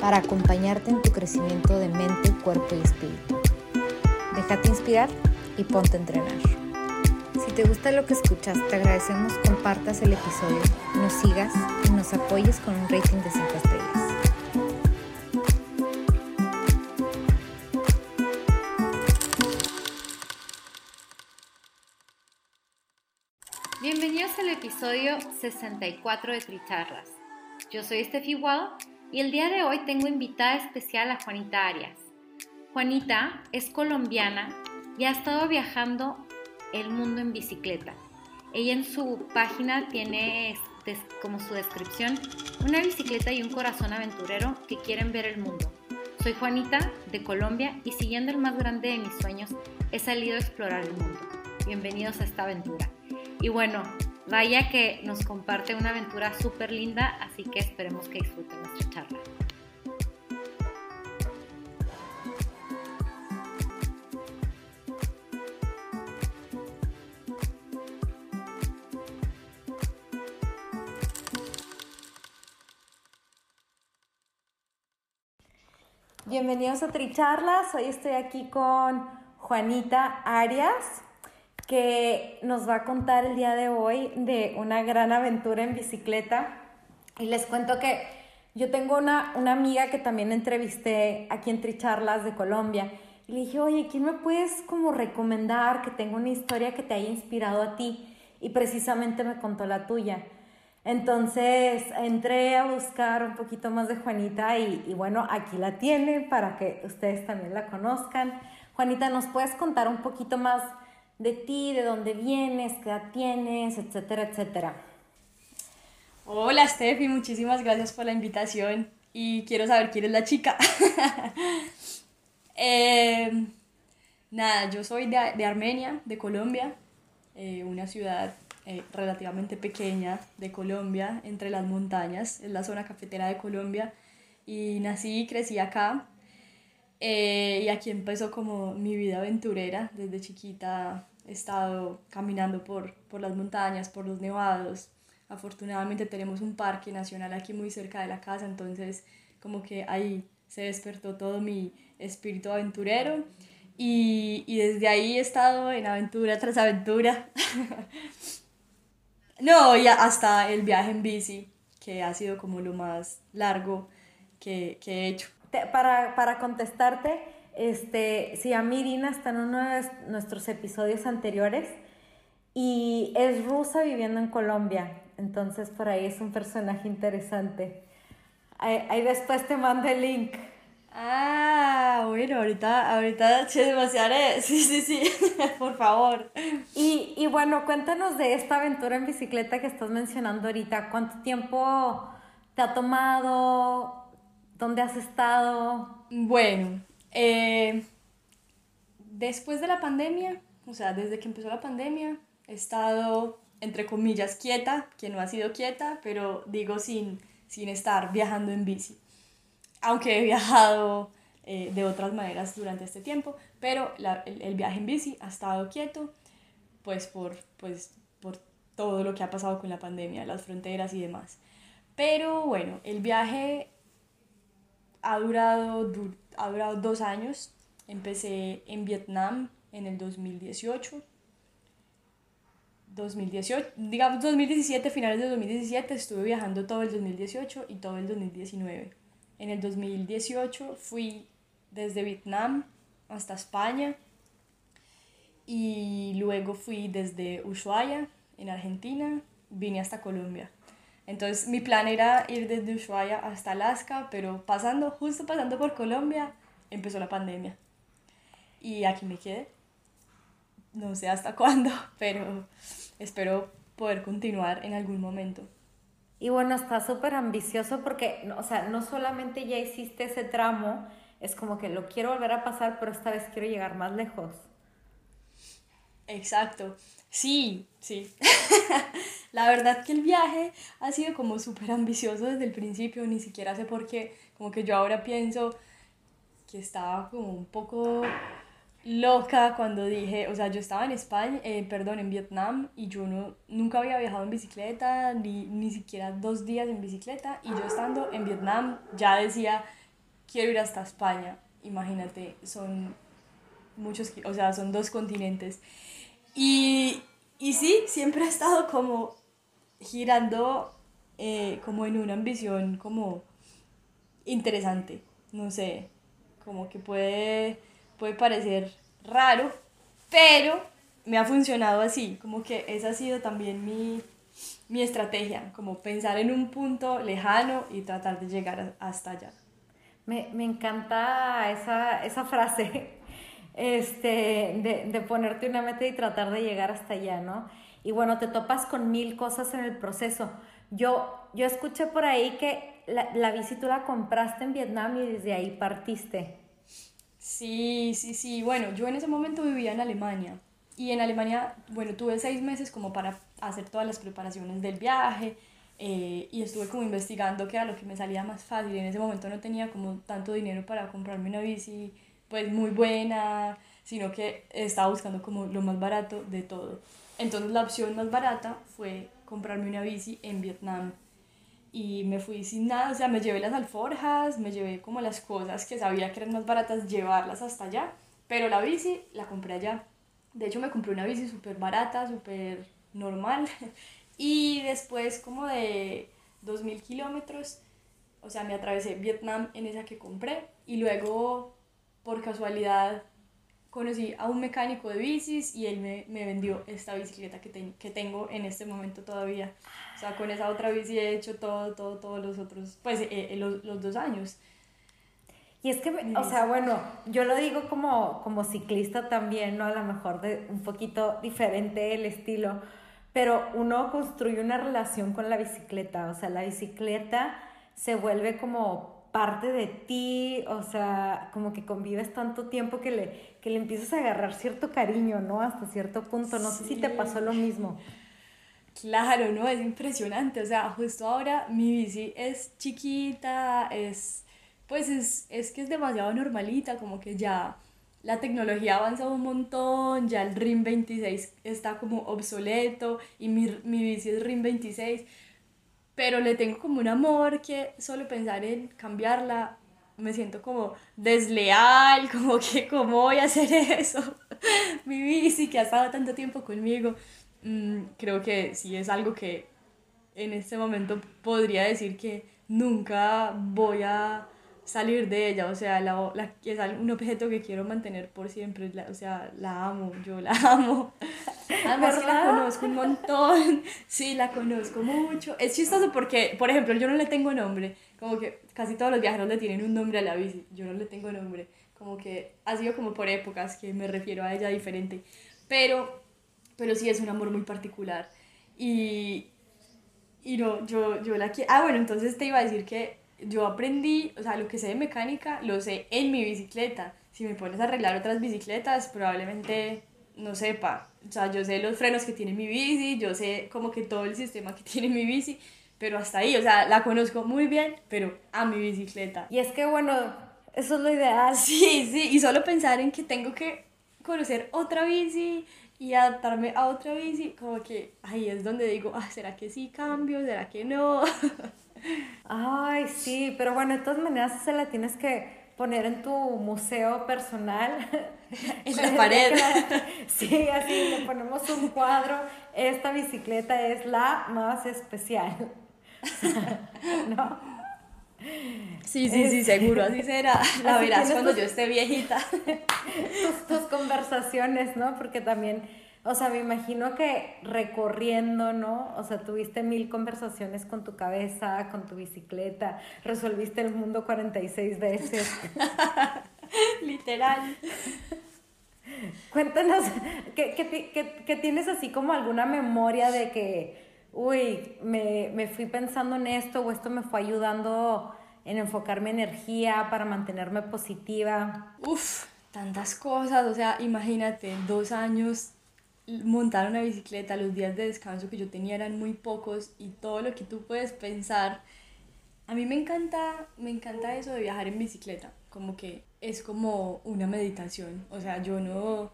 para acompañarte en tu crecimiento de mente, cuerpo y espíritu. Déjate inspirar y ponte a entrenar. Si te gusta lo que escuchas, te agradecemos compartas el episodio, nos sigas y nos apoyes con un rating de 5 estrellas. Bienvenidos al episodio 64 de Tricharlas. Yo soy Steffi Wall y el día de hoy tengo invitada especial a Juanita Arias. Juanita es colombiana y ha estado viajando el mundo en bicicleta. Ella en su página tiene como su descripción una bicicleta y un corazón aventurero que quieren ver el mundo. Soy Juanita de Colombia y siguiendo el más grande de mis sueños he salido a explorar el mundo. Bienvenidos a esta aventura. Y bueno, Vaya que nos comparte una aventura súper linda, así que esperemos que disfruten nuestra charla. Bienvenidos a Tricharlas. Hoy estoy aquí con Juanita Arias que nos va a contar el día de hoy de una gran aventura en bicicleta. Y les cuento que yo tengo una, una amiga que también entrevisté aquí en Tricharlas de Colombia. Y le dije, oye, ¿quién me puedes como recomendar que tenga una historia que te haya inspirado a ti? Y precisamente me contó la tuya. Entonces entré a buscar un poquito más de Juanita y, y, bueno, aquí la tienen para que ustedes también la conozcan. Juanita, ¿nos puedes contar un poquito más de ti, de dónde vienes, qué edad tienes, etcétera, etcétera. Hola Steffi, muchísimas gracias por la invitación y quiero saber quién es la chica. Em, nada, yo soy de, Armenia, de Colombia, eh, una ciudad eh, relativamente pequeña de Colombia, entre las montañas, es la zona cafetera de Colombia y nací y crecí acá. Eh, y aquí empezó como mi vida aventurera desde chiquita he estado caminando por, por las montañas, por los nevados. Afortunadamente tenemos un parque nacional aquí muy cerca de la casa, entonces como que ahí se despertó todo mi espíritu aventurero y, y desde ahí he estado en aventura tras aventura. no, y hasta el viaje en bici, que ha sido como lo más largo que, que he hecho. Para, para contestarte, este, se llama Irina, está en uno de nuestros episodios anteriores y es rusa viviendo en Colombia. Entonces por ahí es un personaje interesante. Ahí, después te mando el link. Ah, bueno, ahorita, ahorita se demasiaré. Sí, sí, sí, por favor. Y, y bueno, cuéntanos de esta aventura en bicicleta que estás mencionando ahorita. ¿Cuánto tiempo te ha tomado? ¿Dónde has estado? Bueno, eh, después de la pandemia, o sea, desde que empezó la pandemia, he estado, entre comillas, quieta, que no ha sido quieta, pero digo sin, sin estar viajando en bici. Aunque he viajado eh, de otras maneras durante este tiempo, pero el, el, viaje en bici ha estado quieto, pues por, pues por todo lo que ha pasado con la pandemia, las fronteras y demás. Pero bueno, el viaje ha durado, ha durado dos años. Empecé en Vietnam en el 2018. 2018, digamos 2017, finales de 2017, estuve viajando todo el 2018 y todo el 2019. En el 2018 fui desde Vietnam hasta España y luego fui desde Ushuaia en Argentina, vine hasta Colombia. Entonces mi plan era ir desde Ushuaia hasta Alaska, pero pasando, justo pasando por Colombia, empezó la pandemia. Y aquí me quedé. No sé hasta cuándo, pero espero poder continuar en algún momento. Y bueno, está súper ambicioso porque, o sea, no solamente ya hiciste ese tramo es como que lo quiero volver a pasar, pero esta vez quiero llegar más lejos. Exacto. Sí, sí. la verdad que el viaje ha sido como súper ambicioso desde el principio, ni siquiera sé por qué, como que yo ahora pienso que estaba como un poco loca cuando dije, o sea, yo estaba en España, eh, perdón, en Vietnam y yo no, nunca había viajado en bicicleta, ni, ni siquiera dos días en bicicleta, y yo estando en Vietnam ya decía, quiero ir hasta España, imagínate, son muchos, o sea, son dos continentes. Y, y sí, siempre he estado como girando eh, como en una ambición como interesante, no sé, como que puede puede parecer raro, pero me ha funcionado así, como que esa ha sido también mi, mi estrategia, como pensar en un punto lejano y tratar de llegar hasta allá. Me, me encanta esa, esa frase, este, de, de, ponerte una meta y tratar de llegar hasta allá, ¿no? Y bueno, te topas con mil cosas en el proceso. Yo, yo escuché por ahí que la, la bici tú la compraste en Vietnam y desde ahí partiste. Sí, sí, sí. Bueno, yo en ese momento vivía en Alemania y en Alemania, bueno, tuve seis meses como para hacer todas las preparaciones del viaje eh, y estuve como investigando qué era lo que me salía más fácil. En ese momento no tenía como tanto dinero para comprarme una bici pues muy buena, sino que estaba buscando como lo más barato de todo. Entonces la opción más barata fue comprarme una bici en Vietnam y me fui sin nada, o sea, me llevé las alforjas, me llevé como las cosas que sabía que eran más baratas, llevarlas hasta allá, pero la bici la compré allá. De hecho, me compré una bici súper barata, súper normal, y después como de 2.000 kilómetros, o sea, me atravesé Vietnam en esa que compré, y luego, por casualidad, conocí a un mecánico de bicis y él me, me vendió esta bicicleta que, que tengo en este momento todavía. O sea, con esa otra bici he hecho todo, todo, todos los otros, pues eh, eh, los, los, dos años. Y es que, o sea, bueno, yo lo digo como, como ciclista también, ¿no? A lo mejor de un poquito diferente el estilo, pero uno construye una relación con la bicicleta, o sea, la bicicleta se vuelve como parte de ti, o sea, como que convives tanto tiempo que le, que le empiezas a agarrar cierto cariño, ¿no? Hasta cierto punto. No sé si te pasó lo mismo. Claro, ¿no? Es impresionante. O sea, justo ahora mi bici es chiquita, es, pues es, es que es demasiado normalita, como que ya la tecnología ha avanzado un montón, ya el RIM 26 está como obsoleto y mi, mi bici es RIM 26 pero le tengo como un amor que solo pensar en cambiarla me siento como desleal, como que cómo voy a hacer eso. Mi bici que ha estado tanto tiempo conmigo, mm, creo que sí es algo que en este momento podría decir que nunca voy a salir de ella, o sea, la, la, es un objeto que quiero mantener por siempre, o sea, la amo, yo la amo. Además que la conozco un montón, sí, la conozco mucho. Es chistoso porque, por ejemplo, yo no le tengo nombre, como que casi todos los viajeros le tienen un nombre a la bici, yo no le tengo nombre, como que ha sido como por épocas que me refiero a ella diferente, pero, pero sí es un amor muy particular. Y, y no, yo, yo la quiero... Ah, bueno, entonces te iba a decir que yo aprendí, o sea, lo que sé de mecánica lo sé en mi bicicleta. Si me pones a arreglar otras bicicletas, probablemente no sepa. O sea, yo sé los frenos que tiene mi bici, yo sé como que todo el sistema que tiene mi bici, pero hasta ahí, o sea, la conozco muy bien, pero a mi bicicleta. Y es que bueno, eso es lo ideal. Sí, sí, y solo pensar en que tengo que conocer otra bici y adaptarme a otra bici, como que ahí es donde digo, ah, ¿será que sí cambio? ¿Será que no? Ay, sí, pero bueno, de todas maneras se la tienes que poner en tu museo personal. En la pared. Sí, así le ponemos un cuadro. Esta bicicleta es la más especial. ¿No? Sí, sí, sí, seguro, así será. La verás cuando yo esté viejita. Tus, tus conversaciones, ¿no? Porque también o sea, me imagino que recorriendo, ¿no? O sea, tuviste mil conversaciones con tu cabeza, con tu bicicleta, resolviste el mundo 46 veces. Literal. Cuéntanos, ¿qué, tienes así como alguna memoria de que, uy, me, me, fui pensando en esto o esto me fue ayudando en enfocar mi energía para mantenerme positiva? Uf, tantas cosas, o sea, imagínate, dos años montar una bicicleta, los días de descanso que yo tenía eran muy pocos y todo lo que tú puedes pensar. A mí me encanta, me encanta eso de viajar en bicicleta, como que es como una meditación, o sea, yo no,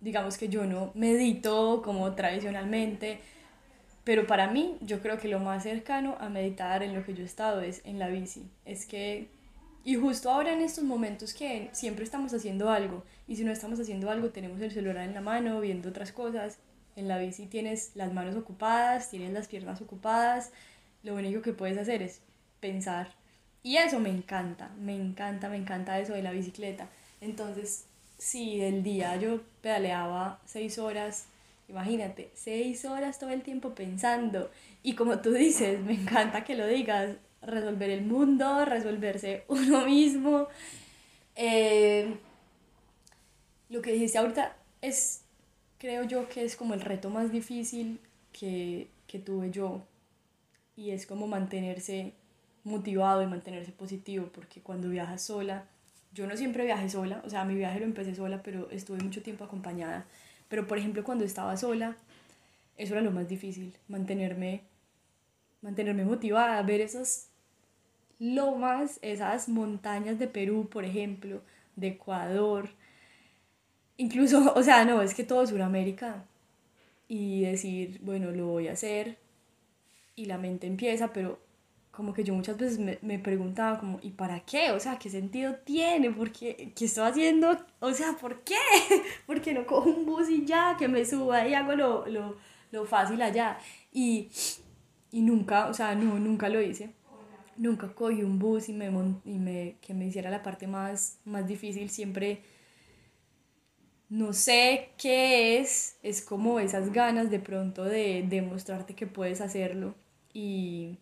digamos que yo no medito como tradicionalmente, pero para mí yo creo que lo más cercano a meditar en lo que yo he estado es en la bici, es que y justo ahora en estos momentos que siempre estamos haciendo algo, y si no estamos haciendo algo tenemos el celular en la mano, viendo otras cosas, en la bici tienes las manos ocupadas, tienes las piernas ocupadas, lo único que puedes hacer es pensar. Y eso me encanta, me encanta, me encanta eso de la bicicleta. Entonces, si del día yo pedaleaba seis horas, imagínate, seis horas todo el tiempo pensando. Y como tú dices, me encanta que lo digas, resolver el mundo, resolverse uno mismo. Eh, lo que dijiste ahorita es, creo yo que es como el reto más difícil que, que tuve yo y es como mantenerse motivado y mantenerse positivo porque cuando viajas sola, yo no siempre viajé sola, o sea, mi viaje lo empecé sola, pero estuve mucho tiempo acompañada. Pero por ejemplo, cuando estaba sola, eso era lo más difícil, mantenerme mantenerme motivada, ver esas lomas, esas montañas de Perú, por ejemplo, de Ecuador, incluso, o sea, no, es que todo Sudamérica, y decir, bueno, lo voy a hacer, y la mente empieza, pero como que yo muchas veces me, me, preguntaba como, ¿y para qué? O sea, ¿qué sentido tiene? ¿Por qué? ¿Qué estoy haciendo? O sea, ¿por qué? Porque no cojo un bus y ya, que me suba y hago lo, lo, lo fácil allá. Y, y nunca, o sea, no, nunca lo hice nunca cogí un bus y me, y me que me hiciera la parte más, más difícil, siempre no sé qué es, es como esas ganas de pronto de demostrarte que puedes hacerlo. Y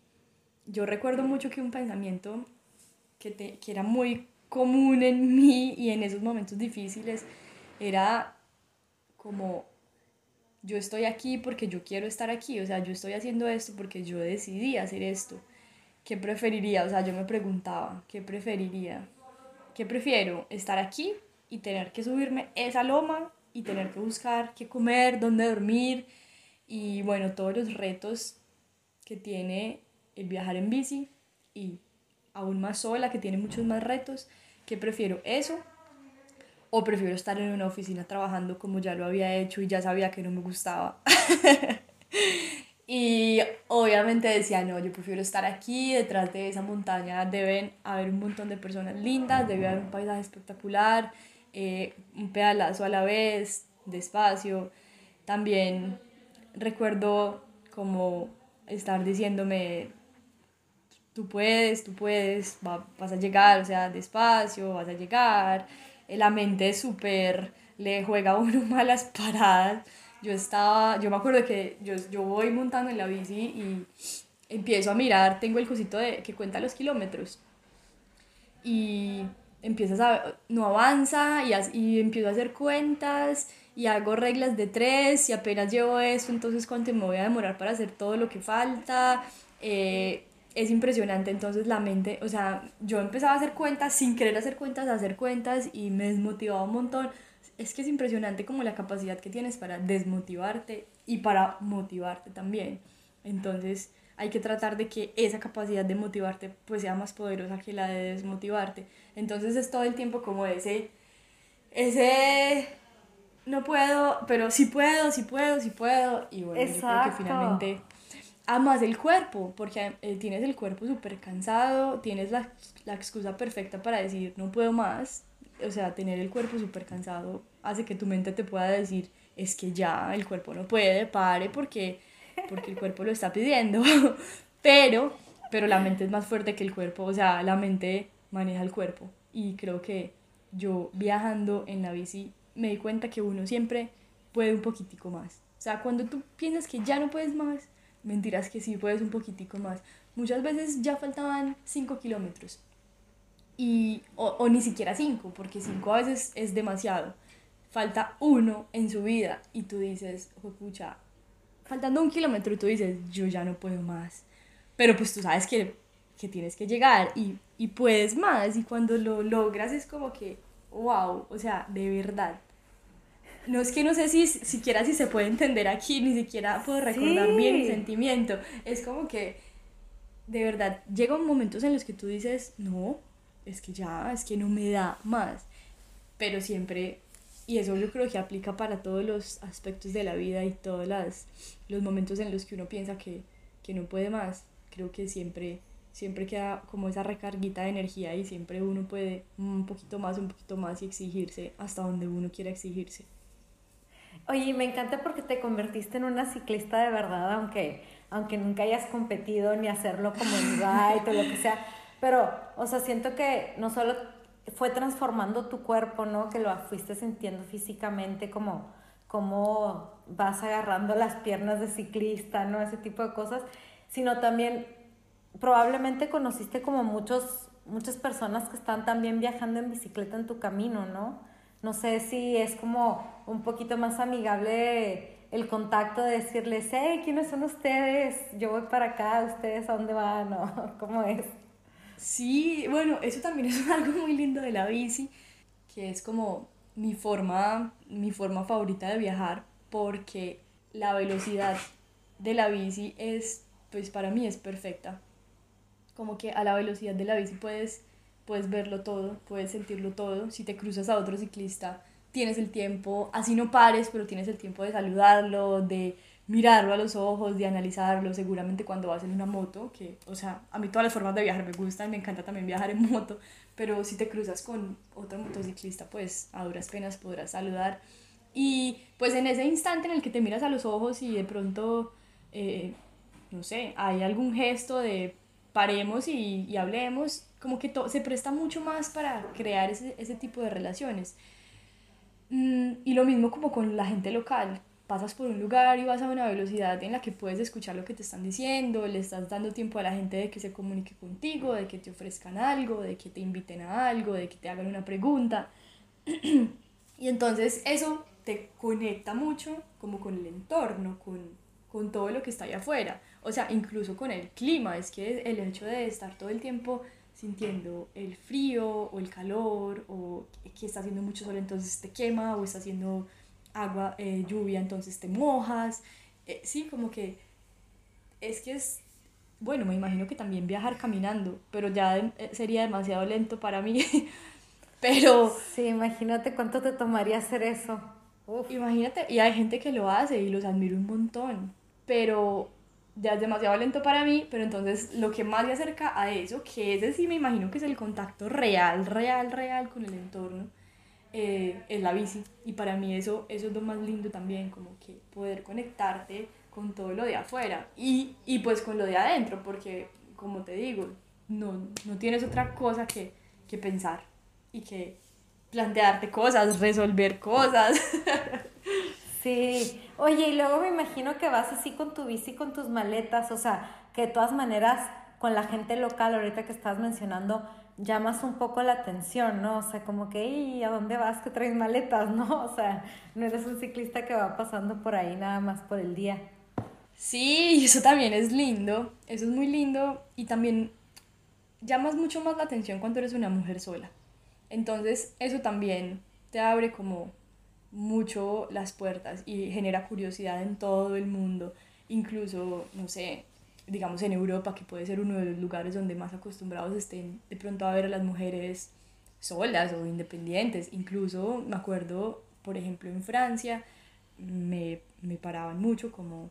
yo recuerdo mucho que un pensamiento que, te, que era muy común en mí y en esos momentos difíciles era como yo estoy aquí porque yo quiero estar aquí, o sea, yo estoy haciendo esto porque yo decidí hacer esto. ¿Qué preferiría? O sea, yo me preguntaba, ¿qué preferiría? ¿Qué prefiero? ¿Estar aquí y tener que subirme esa loma y tener que buscar qué comer, dónde dormir y bueno, todos los retos que tiene el viajar en bici y aún más sola, que tiene muchos más retos? ¿Qué prefiero? ¿Eso? ¿O prefiero estar en una oficina trabajando como ya lo había hecho y ya sabía que no me gustaba? Y obviamente decía, no, yo prefiero estar aquí, detrás de esa montaña deben haber un montón de personas lindas, debe haber un paisaje espectacular, eh, un pedalazo a la vez, despacio. También recuerdo como estar diciéndome, tú puedes, tú puedes, vas a llegar, o sea, despacio, vas a llegar. La mente súper le juega a uno malas paradas yo estaba, yo me acuerdo que yo, yo voy montando en la bici y empiezo a mirar, tengo el cosito de, que cuenta los kilómetros y empiezas a, no avanza y, y empiezo a hacer cuentas y hago reglas de tres y apenas llevo eso, entonces cuánto me voy a demorar para hacer todo lo que falta. Eh, es impresionante, entonces la mente, o sea, yo empezaba a hacer cuentas sin querer hacer cuentas, a hacer cuentas y me desmotivaba un montón es que es impresionante como la capacidad que tienes para desmotivarte y para motivarte también. Entonces hay que tratar de que esa capacidad de motivarte pues sea más poderosa que la de desmotivarte. Entonces es todo el tiempo como ese, ese, no puedo, pero sí puedo, sí puedo, sí puedo. Y bueno, yo creo que finalmente amas el cuerpo, porque eh, tienes el cuerpo súper cansado, tienes la, la excusa perfecta para decir no puedo más, o sea, tener el cuerpo súper cansado hace que tu mente te pueda decir, es que ya el cuerpo no puede, pare porque, porque el cuerpo lo está pidiendo. pero, pero la mente es más fuerte que el cuerpo, o sea, la mente maneja el cuerpo. Y creo que yo viajando en la bici me di cuenta que uno siempre puede un poquitico más. O sea, cuando tú piensas que ya no puedes más, mentiras que sí puedes un poquitico más. Muchas veces ya faltaban 5 kilómetros y, o, o ni siquiera cinco, porque cinco a veces es demasiado. Falta uno en su vida y tú dices, pucha, faltando un kilómetro y tú dices, yo ya no puedo más. Pero pues tú sabes que que tienes que llegar y, y puedes más y cuando lo logras es como que, wow, o sea, de verdad. No es que no sé si siquiera si se puede entender aquí, ni siquiera puedo recordar bien el sentimiento. Es como que, de verdad, llegan momentos en los que tú dices, no, es que ya, es que no me da más. Pero siempre, y eso yo creo que aplica para todos los aspectos de la vida y todos las, los momentos en los que uno piensa que, que no puede más, creo que siempre siempre queda como esa recarguita de energía y siempre uno puede un poquito más, un poquito más y exigirse hasta donde uno quiera exigirse. Oye, me encanta porque te convertiste en una ciclista de verdad, aunque, aunque nunca hayas competido ni hacerlo como en ride o lo que sea. Pero, o sea, siento que no solo fue transformando tu cuerpo, ¿no? Que lo fuiste sintiendo físicamente, como, vas agarrando las piernas de ciclista, ¿no? Ese tipo de cosas, sino también probablemente conociste como muchos, muchas personas que están también viajando en bicicleta en tu camino, ¿no? No sé si es como un poquito más amigable el contacto de decirles, hey, ¿quiénes son ustedes? Yo voy para acá, ¿ustedes a dónde van? ¿O ¿Cómo es? Sí, bueno, eso también es algo muy lindo de la bici, que es como mi forma, mi forma favorita de viajar, porque la velocidad de la bici es, pues para mí es perfecta como que a la velocidad de la bici puedes, puedes verlo todo, puedes sentirlo todo. Si te cruzas a otro ciclista, tienes el tiempo, así no pares, pero tienes el tiempo de saludarlo, de mirarlo a los ojos, de analizarlo, seguramente cuando vas en una moto, que, o sea, a mí todas las formas de viajar me gustan, me encanta también viajar en moto, pero si te cruzas con otro motociclista, pues a duras penas podrás saludar. Y pues en ese instante en el que te miras a los ojos y de pronto, eh, no sé, hay algún gesto de paremos y, y hablemos, como que se presta mucho más para crear ese, ese tipo de relaciones. Mm, y lo mismo como con la gente local. Pasas por un lugar y vas a una velocidad en la que puedes escuchar lo que te están diciendo, le estás dando tiempo a la gente de que se comunique contigo, de que te ofrezcan algo, de que te inviten a algo, de que te hagan una pregunta. y entonces eso te conecta mucho como con el entorno, con, con todo lo que está allá afuera o sea, incluso con el clima, es que el hecho de estar todo el tiempo sintiendo el frío o el calor o que está haciendo mucho sol entonces te quema o está haciendo agua, eh, lluvia entonces te mojas, eh, sí, como que es que es, bueno, me imagino que también viajar caminando, pero ya eh, sería demasiado lento para mí, pero... Sí, imagínate cuánto te tomaría hacer eso. Imagínate, y hay gente que lo hace y los admiro un montón, pero ya es demasiado lento para mí, pero entonces lo que más me acerca a eso, que ese sí me imagino que es el contacto real, real, real con el entorno, eh, es la bici. Y para mí eso, eso es lo más lindo también, como que poder conectarte con todo lo de afuera y, y pues con lo de adentro, porque como te digo, no, no tienes otra cosa que, que pensar y que plantearte cosas, resolver cosas. Sí, oye, y luego me imagino que vas así con tu bici, con tus maletas, o sea, que de todas maneras con la gente local, ahorita que estás mencionando, llamas un poco la atención, ¿no? O sea, como que, ¿y a dónde vas que traes maletas, no? O sea, no eres un ciclista que va pasando por ahí nada más por el día. Sí, eso también es lindo, eso es muy lindo y también llamas mucho más la atención cuando eres una mujer sola. Entonces, eso también te abre como mucho las puertas y genera curiosidad en todo el mundo, incluso, no sé, digamos en Europa, que puede ser uno de los lugares donde más acostumbrados estén de pronto a ver a las mujeres solas o independientes. Incluso me acuerdo, por ejemplo, en Francia, me, me paraban mucho como...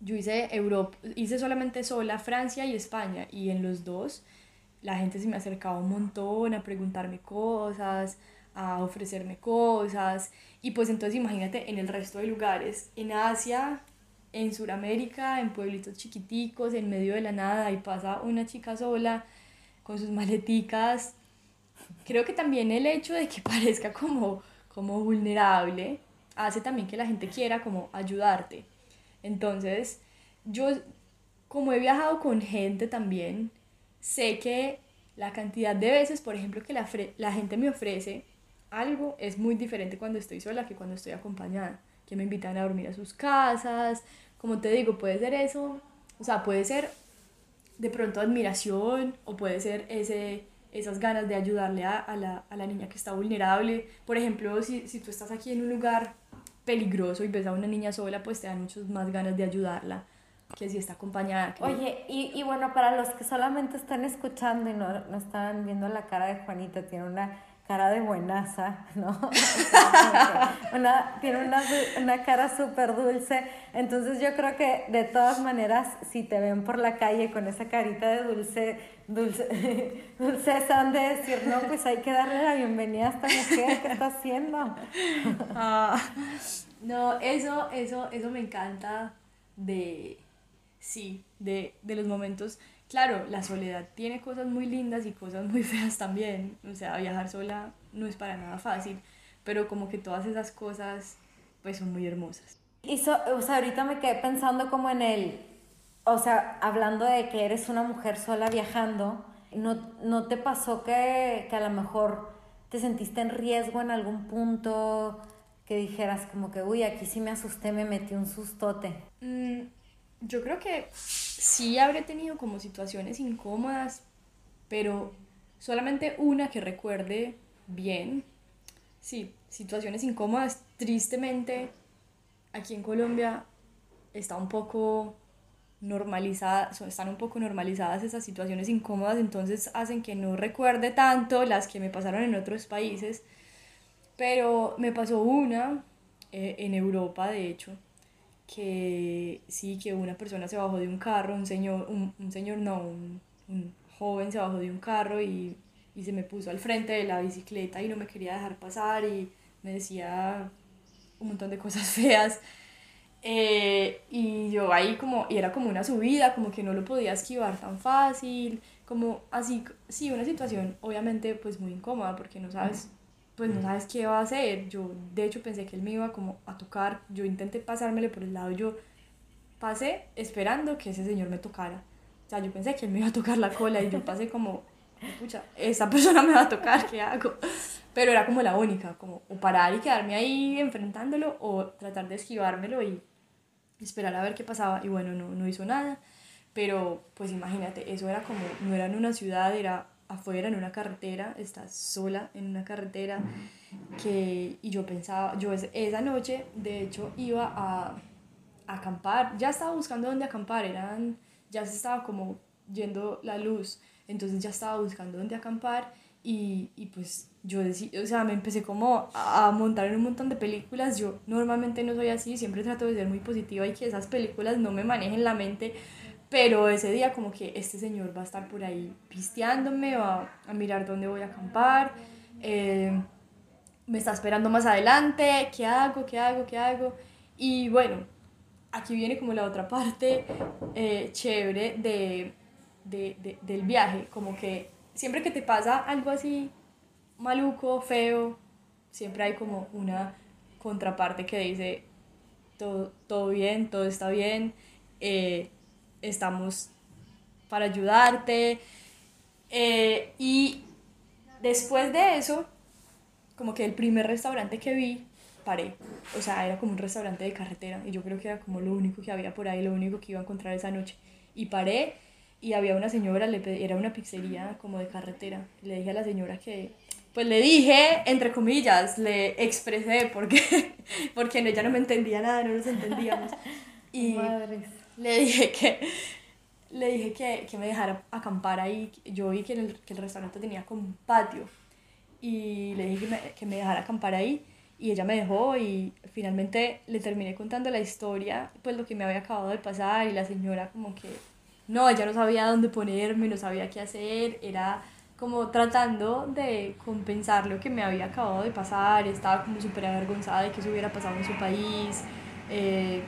Yo hice Europa, hice solamente sola Francia y España y en los dos la gente se me acercaba un montón a preguntarme cosas, a ofrecerme cosas. Y pues entonces imagínate en el resto de lugares, en Asia, en Sudamérica, en pueblitos chiquiticos, en medio de la nada, y pasa una chica sola con sus maleticas. Creo que también el hecho de que parezca como, como vulnerable hace también que la gente quiera como ayudarte. Entonces, yo como he viajado con gente también, sé que la cantidad de veces, por ejemplo, que la, la gente me ofrece algo es muy diferente cuando estoy sola que cuando estoy acompañada, que me invitan a dormir a sus casas, como te digo, puede ser eso, o sea, puede ser de pronto admiración o puede ser ese, esas ganas de ayudarle a, a, la, a la, niña que está vulnerable. Por ejemplo, si, si tú estás aquí en un lugar peligroso y ves a una niña sola, pues te dan muchas más ganas de ayudarla que si está acompañada. Oye, y, y, bueno, para los que solamente están escuchando y no, no están viendo la cara de Juanita, tiene una cara de buenaza, ¿no? una, tiene una, una cara súper dulce. Entonces yo creo que de todas maneras, si te ven por la calle con esa carita de dulce, dulce, dulceza, han de decir, no, pues hay que darle la bienvenida a esta mujer, ¿qué está haciendo? Ah, no, eso, eso, eso me encanta de, sí, de, de los momentos claro, la soledad tiene cosas muy lindas y cosas muy feas también. O sea, viajar sola no es para nada fácil, pero como que todas esas cosas pues son muy hermosas. Y o sea, ahorita me quedé pensando como en el, o sea, hablando de que eres una mujer sola viajando, ¿no, no te pasó que, que a lo mejor te sentiste en riesgo en algún punto? Que dijeras como que, uy, aquí sí me asusté, me metí un sustote. Mm, yo creo que sí habré tenido como situaciones incómodas, pero solamente una que recuerde bien. Sí, situaciones incómodas. Tristemente, aquí en Colombia está un poco normalizada, están un poco normalizadas esas situaciones incómodas, entonces hacen que no recuerde tanto las que me pasaron en otros países. Pero me pasó una eh, en Europa, de hecho, que sí, que una persona se bajó de un carro, un señor, un, un señor no, un, un, joven se bajó de un carro y, y, se me puso al frente de la bicicleta y no me quería dejar pasar y me decía un montón de cosas feas. Eh, y yo ahí como, y era como una subida, como que no lo podía esquivar tan fácil, como así, sí, una situación obviamente pues muy incómoda porque no sabes pues no sabes qué va a hacer. Yo, de hecho, pensé que él me iba como a tocar. Yo intenté pasármele por el lado. Yo pasé esperando que ese señor me tocara. O sea, yo pensé que él me iba a tocar la cola y yo pasé como, pucha, esa persona me va a tocar, ¿qué hago? Pero era como la única, como o parar y quedarme ahí enfrentándolo o tratar de esquivármelo y esperar a ver qué pasaba. Y bueno, no, no hizo nada. Pero pues imagínate, eso era como, no era en una ciudad, era afuera en una carretera, estás sola en una carretera que, y yo pensaba, yo esa noche de hecho iba a, acampar, ya estaba buscando dónde acampar, eran, ya se estaba como yendo la luz, entonces ya estaba buscando dónde acampar y, y pues yo decía, o sea, me empecé como a montar en un montón de películas, yo normalmente no soy así, siempre trato de ser muy positiva y que esas películas no me manejen la mente pero ese día como que este señor va a estar por ahí pisteándome, va a mirar dónde voy a acampar, eh, me está esperando más adelante, ¿qué hago? ¿Qué hago? ¿Qué hago? Y bueno, aquí viene como la otra parte eh, chévere de, de, de, del viaje, como que siempre que te pasa algo así maluco, feo, siempre hay como una contraparte que dice todo, todo bien, todo está bien. Eh, estamos para ayudarte. Eh, y después de eso, como que el primer restaurante que vi, paré. O sea, era como un restaurante de carretera y yo creo que era como lo único que había por ahí, lo único que iba a encontrar esa noche. Y paré y había una señora, le era una pizzería como de carretera. Le dije a la señora que, pues le dije, entre comillas, le expresé porque, porque ella no me entendía nada, no nos entendíamos. Y, le dije que le dije que, que me dejara acampar ahí. Yo vi que, el, que el restaurante tenía como patio y le dije que me, que me dejara acampar ahí y ella me dejó y finalmente le terminé contando la historia, pues lo que me había acabado de pasar y la señora como que no, ella no sabía dónde ponerme, no sabía qué hacer, era como tratando de compensar lo que me había acabado de pasar, estaba como súper avergonzada de que eso hubiera pasado en su país. Eh,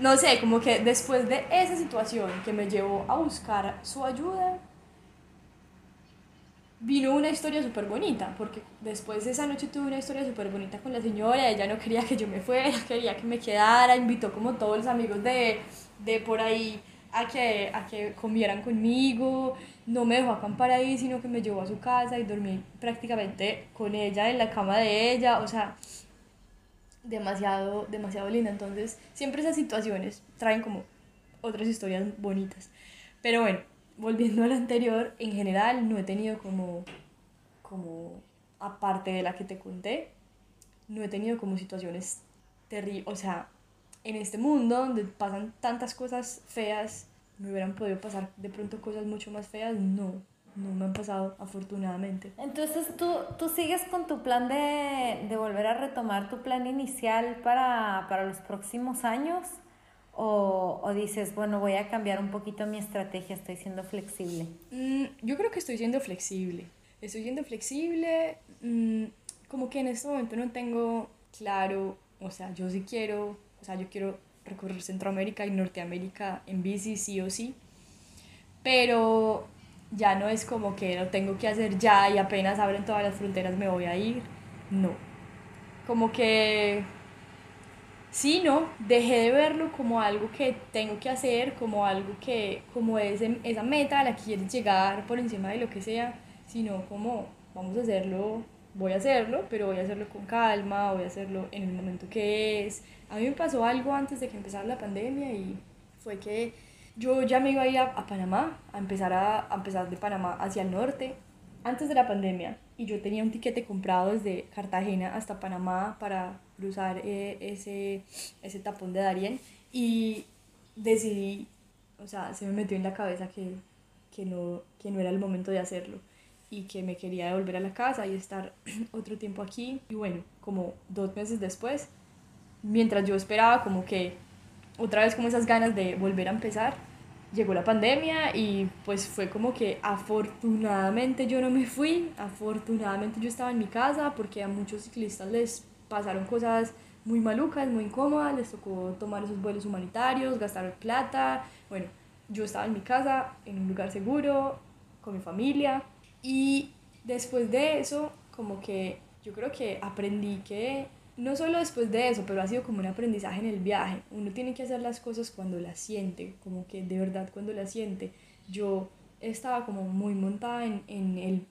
no sé, como que después de esa situación que me llevó a buscar su ayuda, vino una historia súper bonita, porque después de esa noche tuve una historia súper bonita con la señora, ella no quería que yo me fuera, quería que me quedara, invitó como todos los amigos de, de por ahí a que, a que comieran conmigo, no me dejó acampar ahí, sino que me llevó a su casa y dormí prácticamente con ella en la cama de ella, o sea, demasiado, demasiado linda. Entonces, siempre esas situaciones traen como otras historias bonitas. Pero bueno, volviendo al anterior, en general no he tenido como, como, aparte de la que te conté, no he tenido como situaciones terribles, o sea, en este mundo donde pasan tantas cosas feas, me hubieran podido pasar de pronto cosas mucho más feas, no, no me han pasado afortunadamente. Entonces tú, tú sigues con tu plan de, de volver a retomar tu plan inicial para, para los próximos años o, o, dices, bueno, voy a cambiar un poquito mi estrategia, estoy siendo flexible. Mm, yo creo que estoy siendo flexible, estoy siendo flexible, mm, como que en este momento no tengo claro, o sea, yo sí quiero, o sea, yo quiero recorrer Centroamérica y Norteamérica en bici sí o sí, pero ya no es como que lo tengo que hacer ya y apenas abren todas las fronteras me voy a ir. No. Como que sí, no, dejé de verlo como algo que tengo que hacer, como algo que, como ese, esa meta a la que quieres llegar por encima de lo que sea, sino como vamos a hacerlo, voy a hacerlo, pero voy a hacerlo con calma, voy a hacerlo en el momento que es. A mí me pasó algo antes de que empezara la pandemia y fue que yo ya me iba a ir a, Panamá, a empezar, a, empezar de Panamá hacia el norte, antes de la pandemia, y yo tenía un tiquete comprado desde Cartagena hasta Panamá para cruzar eh, ese, ese tapón de Darien, y decidí, o sea, se me metió en la cabeza que, que, no, que no era el momento de hacerlo y que me quería devolver a la casa y estar otro tiempo aquí. Y bueno, como dos meses después, mientras yo esperaba como que otra vez como esas ganas de volver a empezar, llegó la pandemia y pues fue como que afortunadamente yo no me fui, afortunadamente yo estaba en mi casa porque a muchos ciclistas les pasaron cosas muy malucas, muy incómodas, les tocó tomar esos vuelos humanitarios, gastar plata, bueno, yo estaba en mi casa, en un lugar seguro, con mi familia y después de eso como que yo creo que aprendí que no solo después de eso, pero ha sido como un aprendizaje en el viaje. Uno tiene que hacer las cosas cuando las siente, como que de verdad cuando las siente. Yo estaba como muy montada en, en el,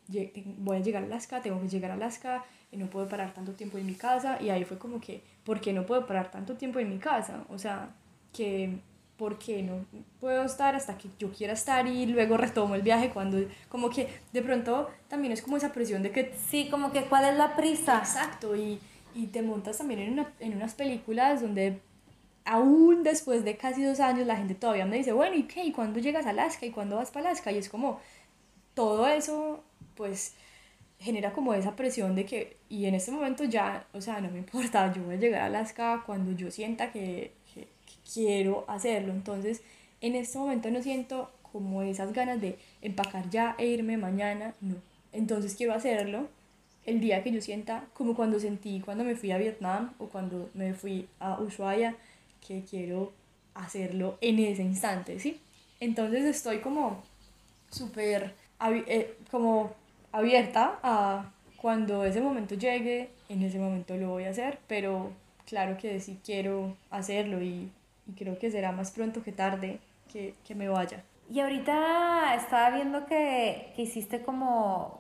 voy a llegar a Alaska, tengo que llegar a Alaska, y no puedo parar tanto tiempo en mi casa. Y ahí fue como que, ¿por qué no puedo parar tanto tiempo en mi casa? O sea, que, ¿por qué no puedo estar hasta que yo quiera estar y luego retomo el viaje cuando, como que de pronto también es como esa presión de que... Sí, como que cuál es la prisa. Exacto, y y te montas también en, una, en unas películas donde aún después de casi dos años la gente todavía me dice, bueno, ¿y qué? ¿Y cuándo llegas a Alaska? ¿Y cuándo vas para Alaska? Y es como, todo eso, pues, genera como esa presión de que, y en este momento ya, o sea, no me importa, yo voy a llegar a Alaska cuando yo sienta que, que, que quiero hacerlo. Entonces, en este momento no siento como esas ganas de empacar ya e irme mañana, no. Entonces quiero hacerlo el día que yo sienta, como cuando sentí cuando me fui a Vietnam o cuando me fui a Ushuaia, que quiero hacerlo en ese instante, ¿sí? Entonces estoy como súper eh, como abierta a cuando ese momento llegue, en ese momento lo voy a hacer, pero claro que sí quiero hacerlo y, y creo que será más pronto que tarde que, que me vaya. Y ahorita estaba viendo que, que hiciste como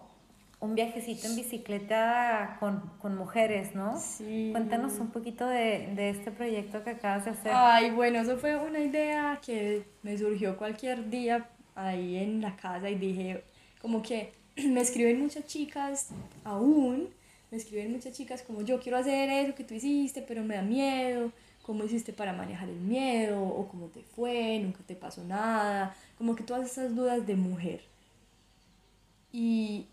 un viajecito en bicicleta con, con, mujeres, ¿no? Sí. Cuéntanos un poquito de, de, este proyecto que acabas de hacer. Ay, bueno, eso fue una idea que me surgió cualquier día ahí en la casa y dije, como que me escriben muchas chicas aún, me escriben muchas chicas como yo quiero hacer eso que tú hiciste, pero me da miedo, cómo hiciste para manejar el miedo, o cómo te fue, nunca te pasó nada, como que todas esas dudas de mujer. Y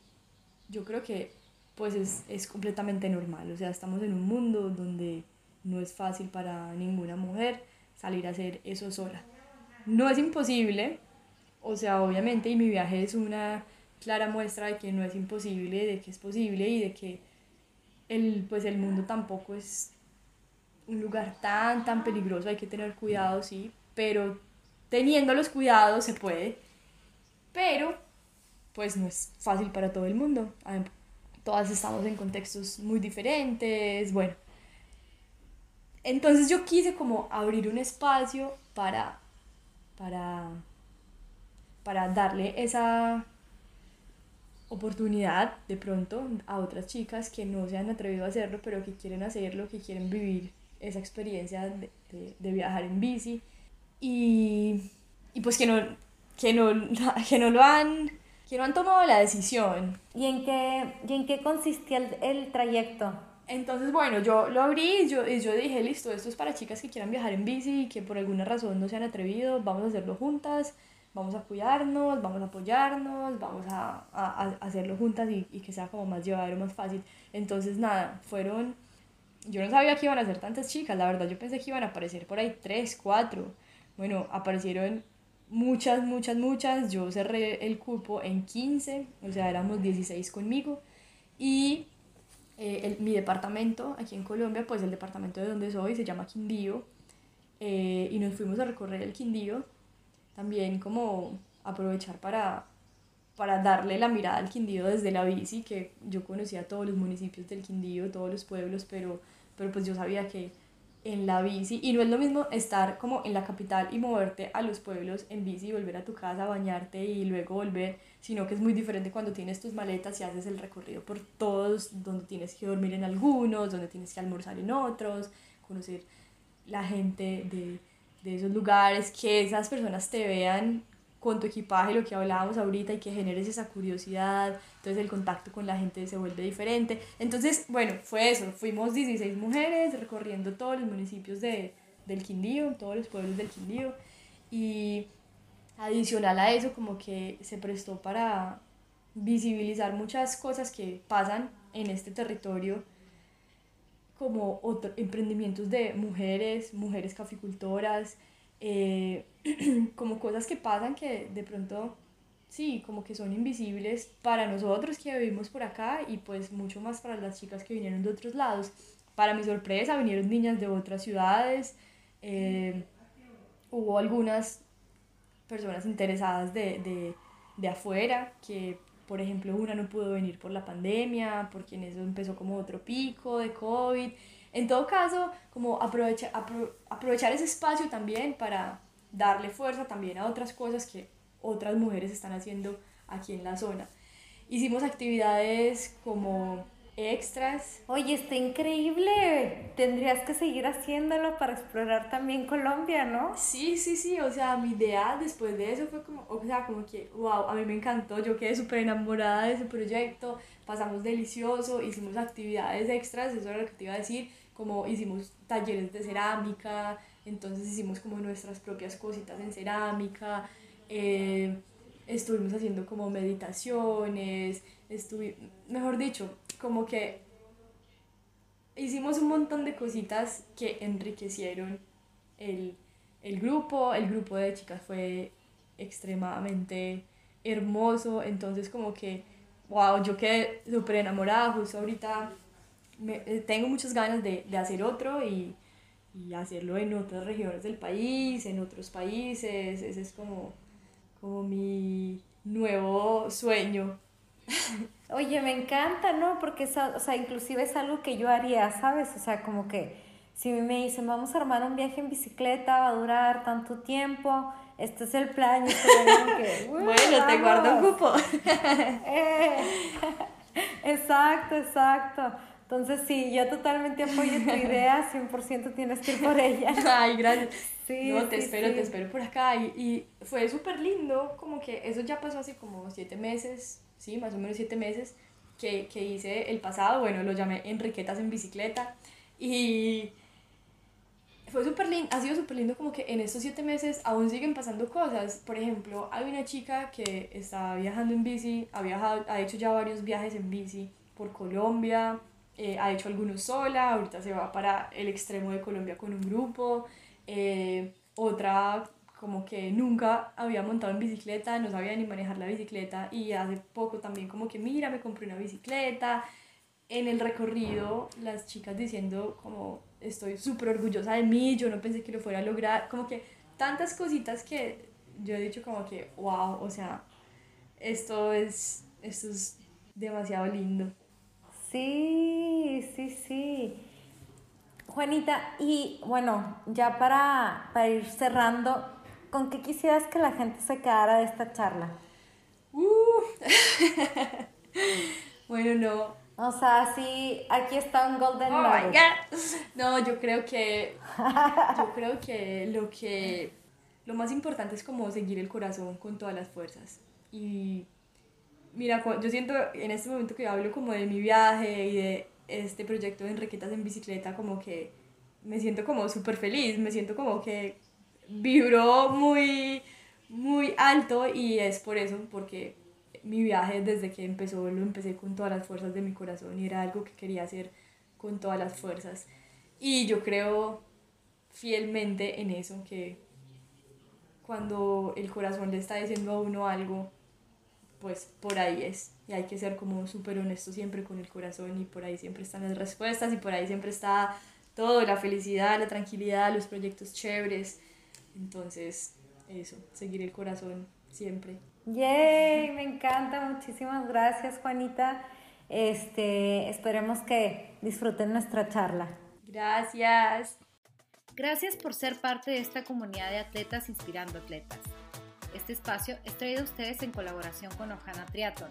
yo creo que pues es, es completamente normal, o sea, estamos en un mundo donde no es fácil para ninguna mujer salir a hacer eso sola. No es imposible, o sea, obviamente, y mi viaje es una clara muestra de que no es imposible, de que es posible y de que el, pues el mundo tampoco es un lugar tan, tan peligroso, hay que tener cuidado, sí, pero teniendo los cuidados se puede, pero pues no es fácil para todo el mundo. Todas estamos en contextos muy diferentes, bueno. Entonces yo quise como abrir un espacio para, para, para darle esa oportunidad de pronto a otras chicas que no se han atrevido a hacerlo, pero que quieren hacerlo, que quieren vivir esa experiencia de, de, de viajar en bici y, y pues que no, que no, que no lo han, que no han tomado la decisión. ¿Y en qué, y en qué consistía el, el trayecto? Entonces, bueno, yo lo abrí y yo, y yo dije, listo, esto es para chicas que quieran viajar en bici y que por alguna razón no se han atrevido, vamos a hacerlo juntas, vamos a cuidarnos, vamos a apoyarnos, vamos a, a, a hacerlo juntas y, y, que sea como más llevadero, más fácil. Entonces, nada, fueron, yo no sabía que iban a ser tantas chicas, la verdad yo pensé que iban a aparecer por ahí tres, cuatro. Bueno, aparecieron muchas, muchas, muchas, yo cerré el cupo en 15, o sea, éramos 16 conmigo. Y eh, el, mi departamento aquí en Colombia, pues el departamento de donde soy se llama Quindío eh, y nos fuimos a recorrer el Quindío, también como aprovechar para, para darle la mirada al Quindío desde la bici, que yo conocía todos los municipios del Quindío, todos los pueblos, pero, pero pues yo sabía que en la bici. Y no es lo mismo estar como en la capital y moverte a los pueblos en bici volver a tu casa, bañarte y luego volver, sino que es muy diferente cuando tienes tus maletas y haces el recorrido por todos, donde tienes que dormir en algunos, donde tienes que almorzar en otros, conocer la gente de, de esos lugares, que esas personas te vean con tu equipaje, lo que hablábamos ahorita, y que generes esa curiosidad, entonces el contacto con la gente se vuelve diferente. Entonces, bueno, fue eso, fuimos 16 mujeres recorriendo todos los municipios de, del Quindío, todos los pueblos del Quindío, y adicional a eso, como que se prestó para visibilizar muchas cosas que pasan en este territorio, como otro, emprendimientos de mujeres, mujeres caficultoras, eh, como cosas que pasan que de pronto, sí, como que son invisibles para nosotros que vivimos por acá y pues mucho más para las chicas que vinieron de otros lados. Para mi sorpresa vinieron niñas de otras ciudades, eh, hubo algunas personas interesadas de, de, de afuera que por ejemplo, una no pudo venir por la pandemia, porque en eso empezó como otro pico de COVID. En todo caso, como aprovecha, aprovechar ese espacio también para darle fuerza también a otras cosas que otras mujeres están haciendo aquí en la zona. Hicimos actividades como extras. Oye, está increíble. Tendrías que seguir haciéndolo para explorar también Colombia, ¿no? Sí, sí, sí. O sea, mi idea después de eso fue como, o sea, como que, wow, a mí me encantó. Yo quedé súper enamorada de ese proyecto. Pasamos delicioso, hicimos actividades extras, eso era lo que te iba a decir como hicimos talleres de cerámica, entonces hicimos como nuestras propias cositas en cerámica, eh, estuvimos haciendo como meditaciones, estuvi mejor dicho, como que hicimos un montón de cositas que enriquecieron el, el grupo, el grupo de chicas fue extremadamente hermoso, entonces como que, wow, yo quedé súper enamorada, justo ahorita eh, tengo muchas ganas de, de hacer otro y, y, hacerlo en otras regiones del país, en otros países. Ese es como, como mi nuevo sueño. Oye, me encanta, ¿no? Porque, o sea, inclusive es algo que yo haría, ¿sabes? O sea, como que si me dicen, vamos a armar un viaje en bicicleta, va a durar tanto tiempo, este es el plan, y que, bueno, te guardo un cupo. Eh, exacto, exacto. Entonces, sí, yo totalmente apoyo tu idea, 100% tienes que ir por ella. Ay, gracias. Sí, no, te espero, te espero por acá. Y, y fue súper lindo, como que eso ya pasó hace como siete meses, sí, más o menos siete meses, que, que hice el pasado, bueno, lo llamé Enriquetas en bicicleta. Y fue súper lindo, ha sido súper lindo como que en estos siete meses aún siguen pasando cosas. Por ejemplo, hay una chica que está viajando en bici, ha, viajado, ha hecho ya varios viajes en bici por Colombia, eh, ha hecho algunos sola, ahorita se va para el extremo de Colombia con un grupo, eh, otra como que nunca había montado en bicicleta, no sabía ni manejar la bicicleta y hace poco también como que mira, me compré una bicicleta. En el recorrido, las chicas diciendo como estoy súper orgullosa de mí, yo no pensé que lo fuera a lograr, como que tantas cositas que yo he dicho como que, wow, o sea, esto es, esto es demasiado lindo. Sí, sí, sí. Juanita, y bueno, ya para, para ir cerrando, ¿con qué quisieras que la gente se quedara de esta charla? Uh. bueno, no. O sea, sí, aquí está un golden oh my God. No, yo creo que yo creo que lo que lo más importante es como seguir el corazón con todas las fuerzas. Y mira, yo siento en este momento que hablo como de mi viaje y de este proyecto de Enriquetas en bicicleta, como que me siento como súper feliz, me siento como que vibró muy, muy alto y es por eso, porque mi viaje desde que empezó lo empecé con todas las fuerzas de mi corazón y era algo que quería hacer con todas las fuerzas. Y yo creo fielmente en eso, que cuando el corazón le está diciendo a uno algo, pues por ahí es. Y hay que ser como súper honesto siempre con el corazón y por ahí siempre están las respuestas y por ahí siempre está todo, la felicidad, la tranquilidad, los proyectos chéveres. Entonces, eso, seguir el corazón siempre. Yay, me encanta, muchísimas gracias Juanita. Este, esperemos que disfruten nuestra charla. Gracias. Gracias por ser parte de esta comunidad de atletas inspirando atletas. Este espacio es traído a ustedes en colaboración con Ojana Triathlon,